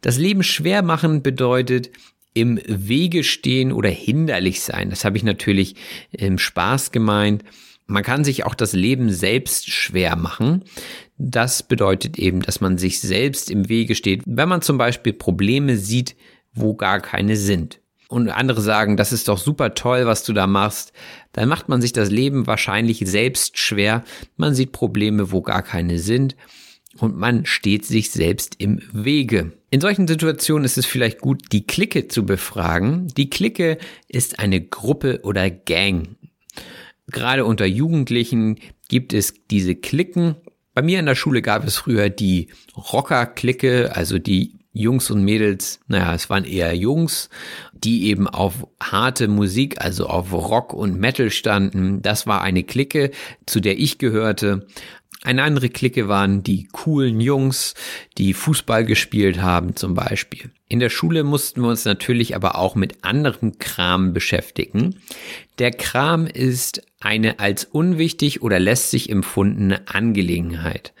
[SPEAKER 1] Das Leben schwer machen bedeutet im Wege stehen oder hinderlich sein. Das habe ich natürlich im Spaß gemeint. Man kann sich auch das Leben selbst schwer machen. Das bedeutet eben, dass man sich selbst im Wege steht, wenn man zum Beispiel Probleme sieht, wo gar keine sind. Und andere sagen, das ist doch super toll, was du da machst. Dann macht man sich das Leben wahrscheinlich selbst schwer. Man sieht Probleme, wo gar keine sind. Und man steht sich selbst im Wege. In solchen Situationen ist es vielleicht gut, die Clique zu befragen. Die Clique ist eine Gruppe oder Gang. Gerade unter Jugendlichen gibt es diese Klicken. Bei mir in der Schule gab es früher die Rocker-Clique, also die Jungs und Mädels, naja, es waren eher Jungs, die eben auf harte Musik, also auf Rock und Metal standen. Das war eine Clique, zu der ich gehörte. Eine andere Clique waren die coolen Jungs, die Fußball gespielt haben zum Beispiel. In der Schule mussten wir uns natürlich aber auch mit anderem Kram beschäftigen. Der Kram ist eine als unwichtig oder lästig empfundene Angelegenheit.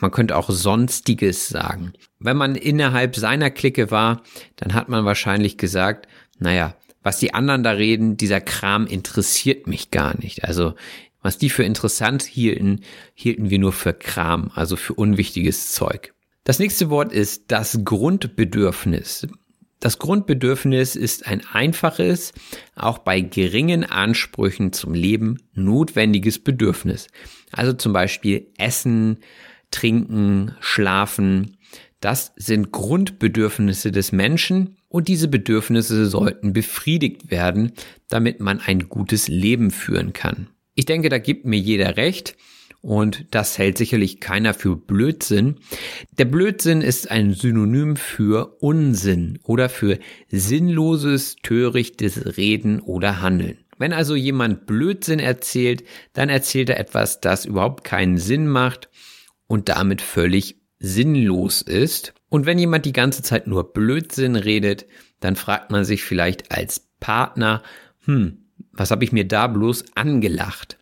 [SPEAKER 1] Man könnte auch Sonstiges sagen. Wenn man innerhalb seiner Clique war, dann hat man wahrscheinlich gesagt, naja, was die anderen da reden, dieser Kram interessiert mich gar nicht. Also was die für interessant hielten, hielten wir nur für Kram, also für unwichtiges Zeug. Das nächste Wort ist das Grundbedürfnis. Das Grundbedürfnis ist ein einfaches, auch bei geringen Ansprüchen zum Leben notwendiges Bedürfnis. Also zum Beispiel Essen, Trinken, Schlafen. Das sind Grundbedürfnisse des Menschen und diese Bedürfnisse sollten befriedigt werden, damit man ein gutes Leben führen kann. Ich denke, da gibt mir jeder recht. Und das hält sicherlich keiner für Blödsinn. Der Blödsinn ist ein Synonym für Unsinn oder für sinnloses, törichtes Reden oder Handeln. Wenn also jemand Blödsinn erzählt, dann erzählt er etwas, das überhaupt keinen Sinn macht und damit völlig sinnlos ist. Und wenn jemand die ganze Zeit nur Blödsinn redet, dann fragt man sich vielleicht als Partner, hm, was habe ich mir da bloß angelacht?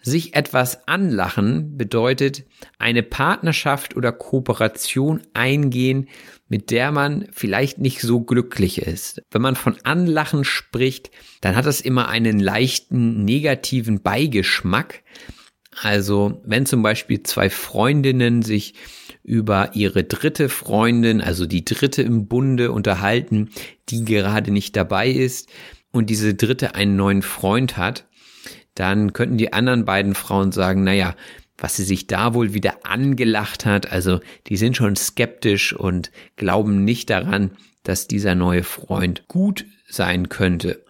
[SPEAKER 1] Sich etwas anlachen bedeutet eine Partnerschaft oder Kooperation eingehen, mit der man vielleicht nicht so glücklich ist. Wenn man von Anlachen spricht, dann hat das immer einen leichten negativen Beigeschmack. Also wenn zum Beispiel zwei Freundinnen sich über ihre dritte Freundin, also die dritte im Bunde unterhalten, die gerade nicht dabei ist, und diese dritte einen neuen Freund hat, dann könnten die anderen beiden Frauen sagen, naja, was sie sich da wohl wieder angelacht hat, also die sind schon skeptisch und glauben nicht daran, dass dieser neue Freund gut sein könnte.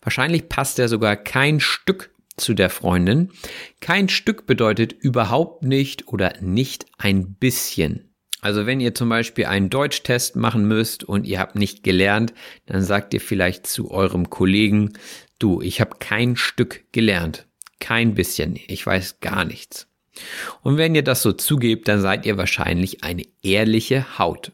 [SPEAKER 1] Wahrscheinlich passt er sogar kein Stück zu der Freundin. Kein Stück bedeutet überhaupt nicht oder nicht ein bisschen. Also wenn ihr zum Beispiel einen Deutschtest machen müsst und ihr habt nicht gelernt, dann sagt ihr vielleicht zu eurem Kollegen, du, ich habe kein Stück gelernt. Kein bisschen. Ich weiß gar nichts. Und wenn ihr das so zugebt, dann seid ihr wahrscheinlich eine ehrliche Haut.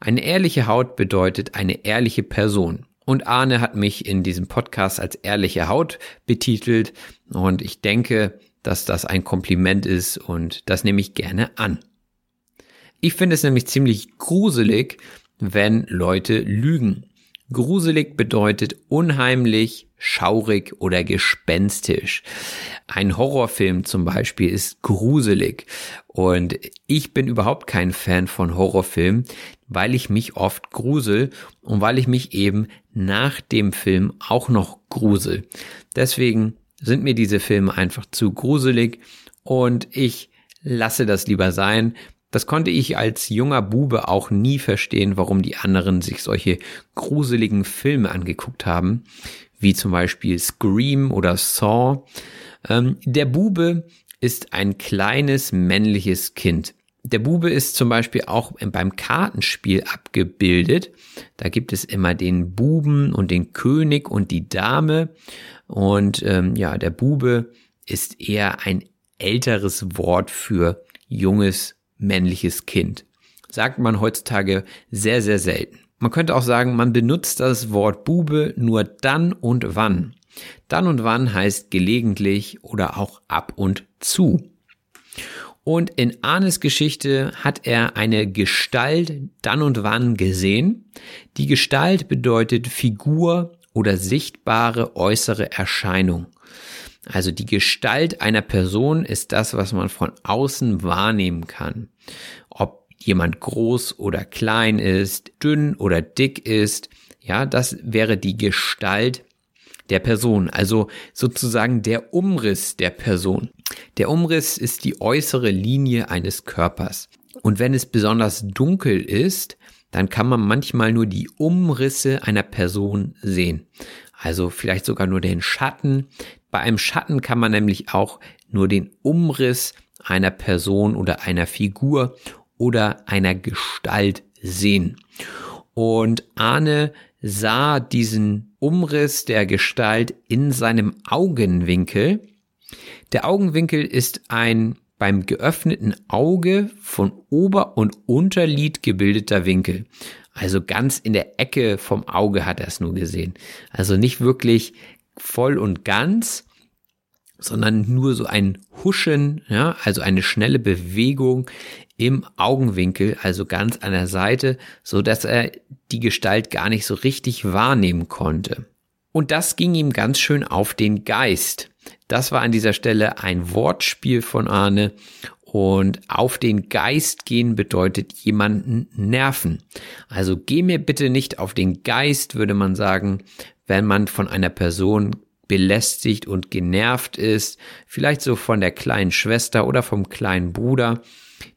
[SPEAKER 1] Eine ehrliche Haut bedeutet eine ehrliche Person. Und Arne hat mich in diesem Podcast als ehrliche Haut betitelt und ich denke, dass das ein Kompliment ist und das nehme ich gerne an. Ich finde es nämlich ziemlich gruselig, wenn Leute lügen. Gruselig bedeutet unheimlich, schaurig oder gespenstisch. Ein Horrorfilm zum Beispiel ist gruselig. Und ich bin überhaupt kein Fan von Horrorfilmen, weil ich mich oft grusel und weil ich mich eben nach dem Film auch noch grusel. Deswegen sind mir diese Filme einfach zu gruselig und ich lasse das lieber sein. Das konnte ich als junger Bube auch nie verstehen, warum die anderen sich solche gruseligen Filme angeguckt haben, wie zum Beispiel Scream oder Saw. Ähm, der Bube ist ein kleines männliches Kind. Der Bube ist zum Beispiel auch beim Kartenspiel abgebildet. Da gibt es immer den Buben und den König und die Dame. Und ähm, ja, der Bube ist eher ein älteres Wort für junges männliches Kind. Sagt man heutzutage sehr, sehr selten. Man könnte auch sagen, man benutzt das Wort Bube nur dann und wann. Dann und wann heißt gelegentlich oder auch ab und zu. Und in Arnes Geschichte hat er eine Gestalt dann und wann gesehen. Die Gestalt bedeutet Figur oder sichtbare äußere Erscheinung. Also die Gestalt einer Person ist das, was man von außen wahrnehmen kann. Ob jemand groß oder klein ist, dünn oder dick ist, ja, das wäre die Gestalt der Person, also sozusagen der Umriss der Person. Der Umriss ist die äußere Linie eines Körpers. Und wenn es besonders dunkel ist, dann kann man manchmal nur die Umrisse einer Person sehen. Also vielleicht sogar nur den Schatten. Bei einem Schatten kann man nämlich auch nur den Umriss einer Person oder einer Figur oder einer Gestalt sehen. Und Arne sah diesen Umriss der Gestalt in seinem Augenwinkel. Der Augenwinkel ist ein beim geöffneten Auge von Ober- und Unterlid gebildeter Winkel. Also ganz in der Ecke vom Auge hat er es nur gesehen. Also nicht wirklich voll und ganz, sondern nur so ein Huschen, ja, also eine schnelle Bewegung im Augenwinkel, also ganz an der Seite, so dass er die Gestalt gar nicht so richtig wahrnehmen konnte. Und das ging ihm ganz schön auf den Geist. Das war an dieser Stelle ein Wortspiel von Arne und auf den Geist gehen bedeutet jemanden nerven. Also geh mir bitte nicht auf den Geist, würde man sagen, wenn man von einer Person belästigt und genervt ist, vielleicht so von der kleinen Schwester oder vom kleinen Bruder,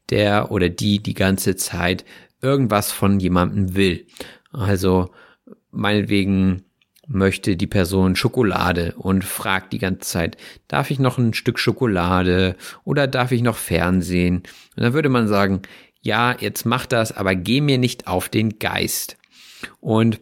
[SPEAKER 1] der oder die die ganze Zeit irgendwas von jemandem will. Also meinetwegen möchte die Person Schokolade und fragt die ganze Zeit, darf ich noch ein Stück Schokolade oder darf ich noch Fernsehen? Und dann würde man sagen, ja, jetzt mach das, aber geh mir nicht auf den Geist. Und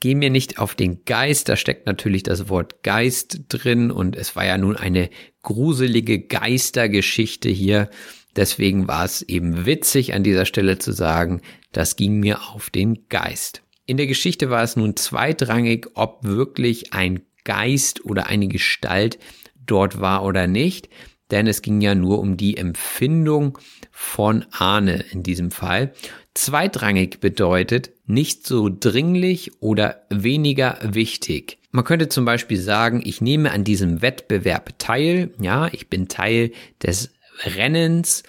[SPEAKER 1] geh mir nicht auf den Geist, da steckt natürlich das Wort Geist drin und es war ja nun eine gruselige Geistergeschichte hier. Deswegen war es eben witzig an dieser Stelle zu sagen, das ging mir auf den Geist. In der Geschichte war es nun zweitrangig, ob wirklich ein Geist oder eine Gestalt dort war oder nicht, denn es ging ja nur um die Empfindung von Ahne in diesem Fall. Zweitrangig bedeutet nicht so dringlich oder weniger wichtig. Man könnte zum Beispiel sagen, ich nehme an diesem Wettbewerb teil, ja, ich bin Teil des Rennens.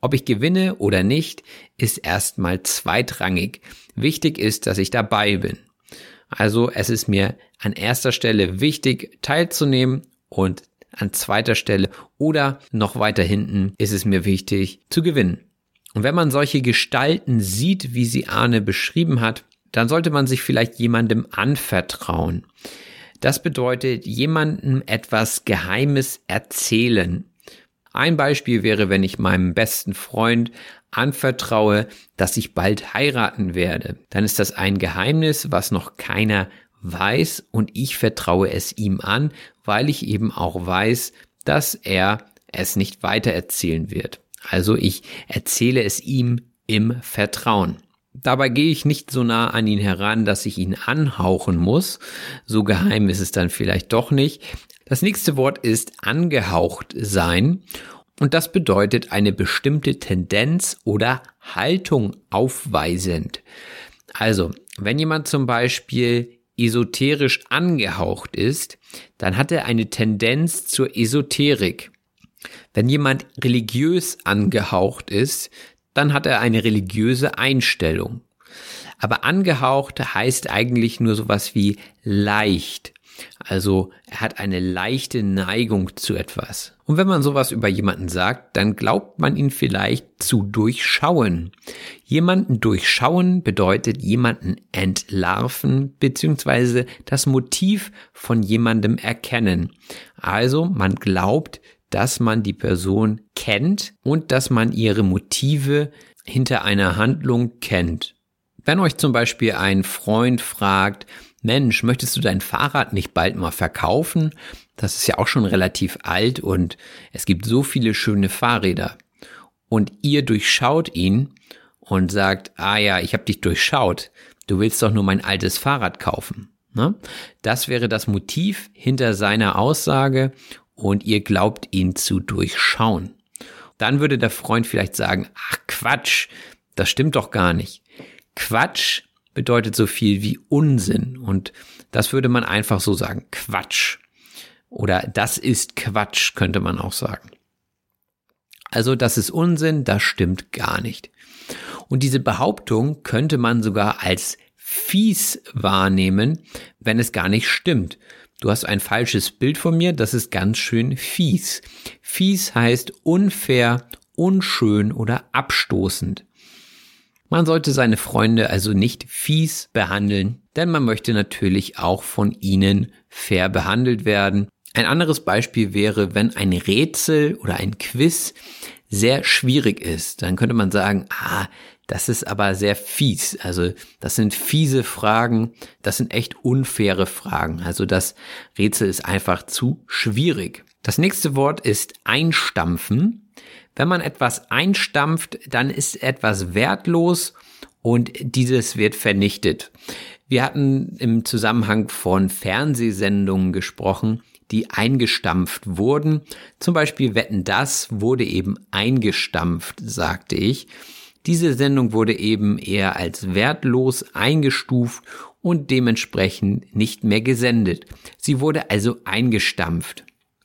[SPEAKER 1] Ob ich gewinne oder nicht, ist erstmal zweitrangig. Wichtig ist, dass ich dabei bin. Also es ist mir an erster Stelle wichtig, teilzunehmen und an zweiter Stelle oder noch weiter hinten ist es mir wichtig zu gewinnen. Und wenn man solche Gestalten sieht, wie sie Arne beschrieben hat, dann sollte man sich vielleicht jemandem anvertrauen. Das bedeutet, jemandem etwas Geheimes erzählen. Ein Beispiel wäre, wenn ich meinem besten Freund anvertraue, dass ich bald heiraten werde. Dann ist das ein Geheimnis, was noch keiner weiß und ich vertraue es ihm an, weil ich eben auch weiß, dass er es nicht weitererzählen wird. Also ich erzähle es ihm im Vertrauen. Dabei gehe ich nicht so nah an ihn heran, dass ich ihn anhauchen muss. So geheim ist es dann vielleicht doch nicht. Das nächste Wort ist angehaucht sein. Und das bedeutet eine bestimmte Tendenz oder Haltung aufweisend. Also, wenn jemand zum Beispiel esoterisch angehaucht ist, dann hat er eine Tendenz zur Esoterik. Wenn jemand religiös angehaucht ist, dann hat er eine religiöse Einstellung. Aber angehaucht heißt eigentlich nur sowas wie leicht. Also er hat eine leichte Neigung zu etwas. Und wenn man sowas über jemanden sagt, dann glaubt man ihn vielleicht zu durchschauen. Jemanden durchschauen bedeutet jemanden entlarven bzw. das Motiv von jemandem erkennen. Also man glaubt, dass man die Person kennt und dass man ihre Motive hinter einer Handlung kennt. Wenn euch zum Beispiel ein Freund fragt, Mensch, möchtest du dein Fahrrad nicht bald mal verkaufen? Das ist ja auch schon relativ alt und es gibt so viele schöne Fahrräder. Und ihr durchschaut ihn und sagt, ah ja, ich habe dich durchschaut. Du willst doch nur mein altes Fahrrad kaufen. Ne? Das wäre das Motiv hinter seiner Aussage und ihr glaubt ihn zu durchschauen. Dann würde der Freund vielleicht sagen, ach Quatsch, das stimmt doch gar nicht. Quatsch bedeutet so viel wie Unsinn. Und das würde man einfach so sagen. Quatsch. Oder das ist Quatsch, könnte man auch sagen. Also das ist Unsinn, das stimmt gar nicht. Und diese Behauptung könnte man sogar als fies wahrnehmen, wenn es gar nicht stimmt. Du hast ein falsches Bild von mir, das ist ganz schön fies. Fies heißt unfair, unschön oder abstoßend. Man sollte seine Freunde also nicht fies behandeln, denn man möchte natürlich auch von ihnen fair behandelt werden. Ein anderes Beispiel wäre, wenn ein Rätsel oder ein Quiz sehr schwierig ist, dann könnte man sagen, ah, das ist aber sehr fies. Also das sind fiese Fragen, das sind echt unfaire Fragen. Also das Rätsel ist einfach zu schwierig. Das nächste Wort ist einstampfen. Wenn man etwas einstampft, dann ist etwas wertlos und dieses wird vernichtet. Wir hatten im Zusammenhang von Fernsehsendungen gesprochen, die eingestampft wurden. Zum Beispiel Wetten das wurde eben eingestampft, sagte ich. Diese Sendung wurde eben eher als wertlos eingestuft und dementsprechend nicht mehr gesendet. Sie wurde also eingestampft.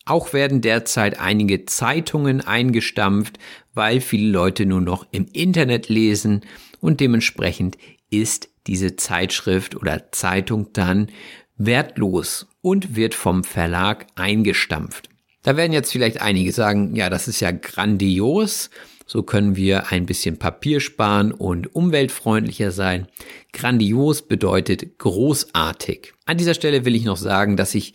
[SPEAKER 1] Auch werden derzeit einige Zeitungen eingestampft, weil viele Leute nur noch im Internet lesen und dementsprechend ist diese Zeitschrift oder Zeitung dann wertlos und wird vom Verlag eingestampft. Da werden jetzt vielleicht einige sagen, ja, das ist ja grandios, so können wir ein bisschen Papier sparen und umweltfreundlicher sein. Grandios bedeutet großartig. An dieser Stelle will ich noch sagen, dass ich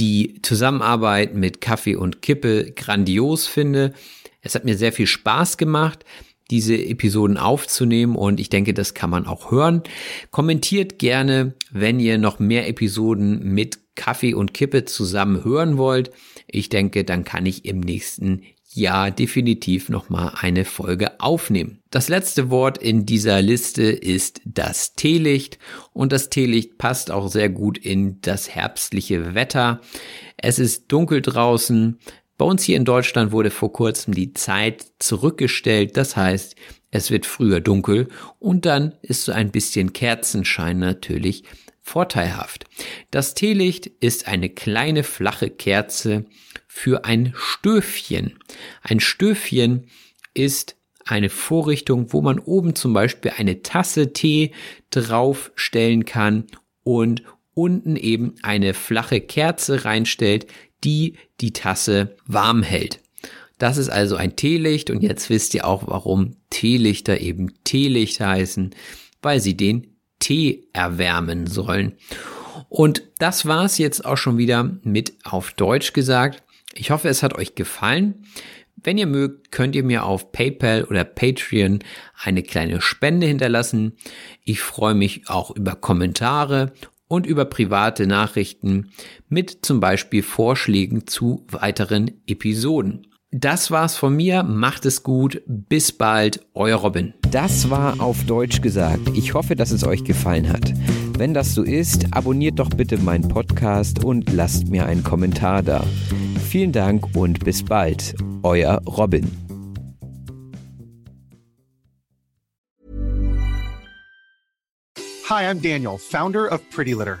[SPEAKER 1] die Zusammenarbeit mit Kaffee und Kippe grandios finde. Es hat mir sehr viel Spaß gemacht, diese Episoden aufzunehmen und ich denke, das kann man auch hören. Kommentiert gerne, wenn ihr noch mehr Episoden mit Kaffee und Kippe zusammen hören wollt. Ich denke, dann kann ich im nächsten Jahr definitiv nochmal eine Folge aufnehmen. Das letzte Wort in dieser Liste ist das Teelicht und das Teelicht passt auch sehr gut in das herbstliche Wetter. Es ist dunkel draußen. Bei uns hier in Deutschland wurde vor kurzem die Zeit zurückgestellt. Das heißt, es wird früher dunkel und dann ist so ein bisschen Kerzenschein natürlich vorteilhaft. Das Teelicht ist eine kleine flache Kerze für ein Stöfchen. Ein Stöfchen ist eine Vorrichtung, wo man oben zum Beispiel eine Tasse Tee draufstellen kann und unten eben eine flache Kerze reinstellt, die die Tasse warm hält. Das ist also ein Teelicht und jetzt wisst ihr auch, warum Teelichter eben Teelicht heißen, weil sie den Tee erwärmen sollen. Und das war's jetzt auch schon wieder mit auf Deutsch gesagt. Ich hoffe, es hat euch gefallen. Wenn ihr mögt, könnt ihr mir auf PayPal oder Patreon eine kleine Spende hinterlassen. Ich freue mich auch über Kommentare und über private Nachrichten mit zum Beispiel Vorschlägen zu weiteren Episoden. Das war's von mir. Macht es gut. Bis bald. Euer Robin. Das war auf Deutsch gesagt. Ich hoffe, dass es euch gefallen hat. Wenn das so ist, abonniert doch bitte meinen Podcast und lasst mir einen Kommentar da. Vielen Dank und bis bald. Euer Robin.
[SPEAKER 5] Hi, I'm Daniel, founder of Pretty Litter.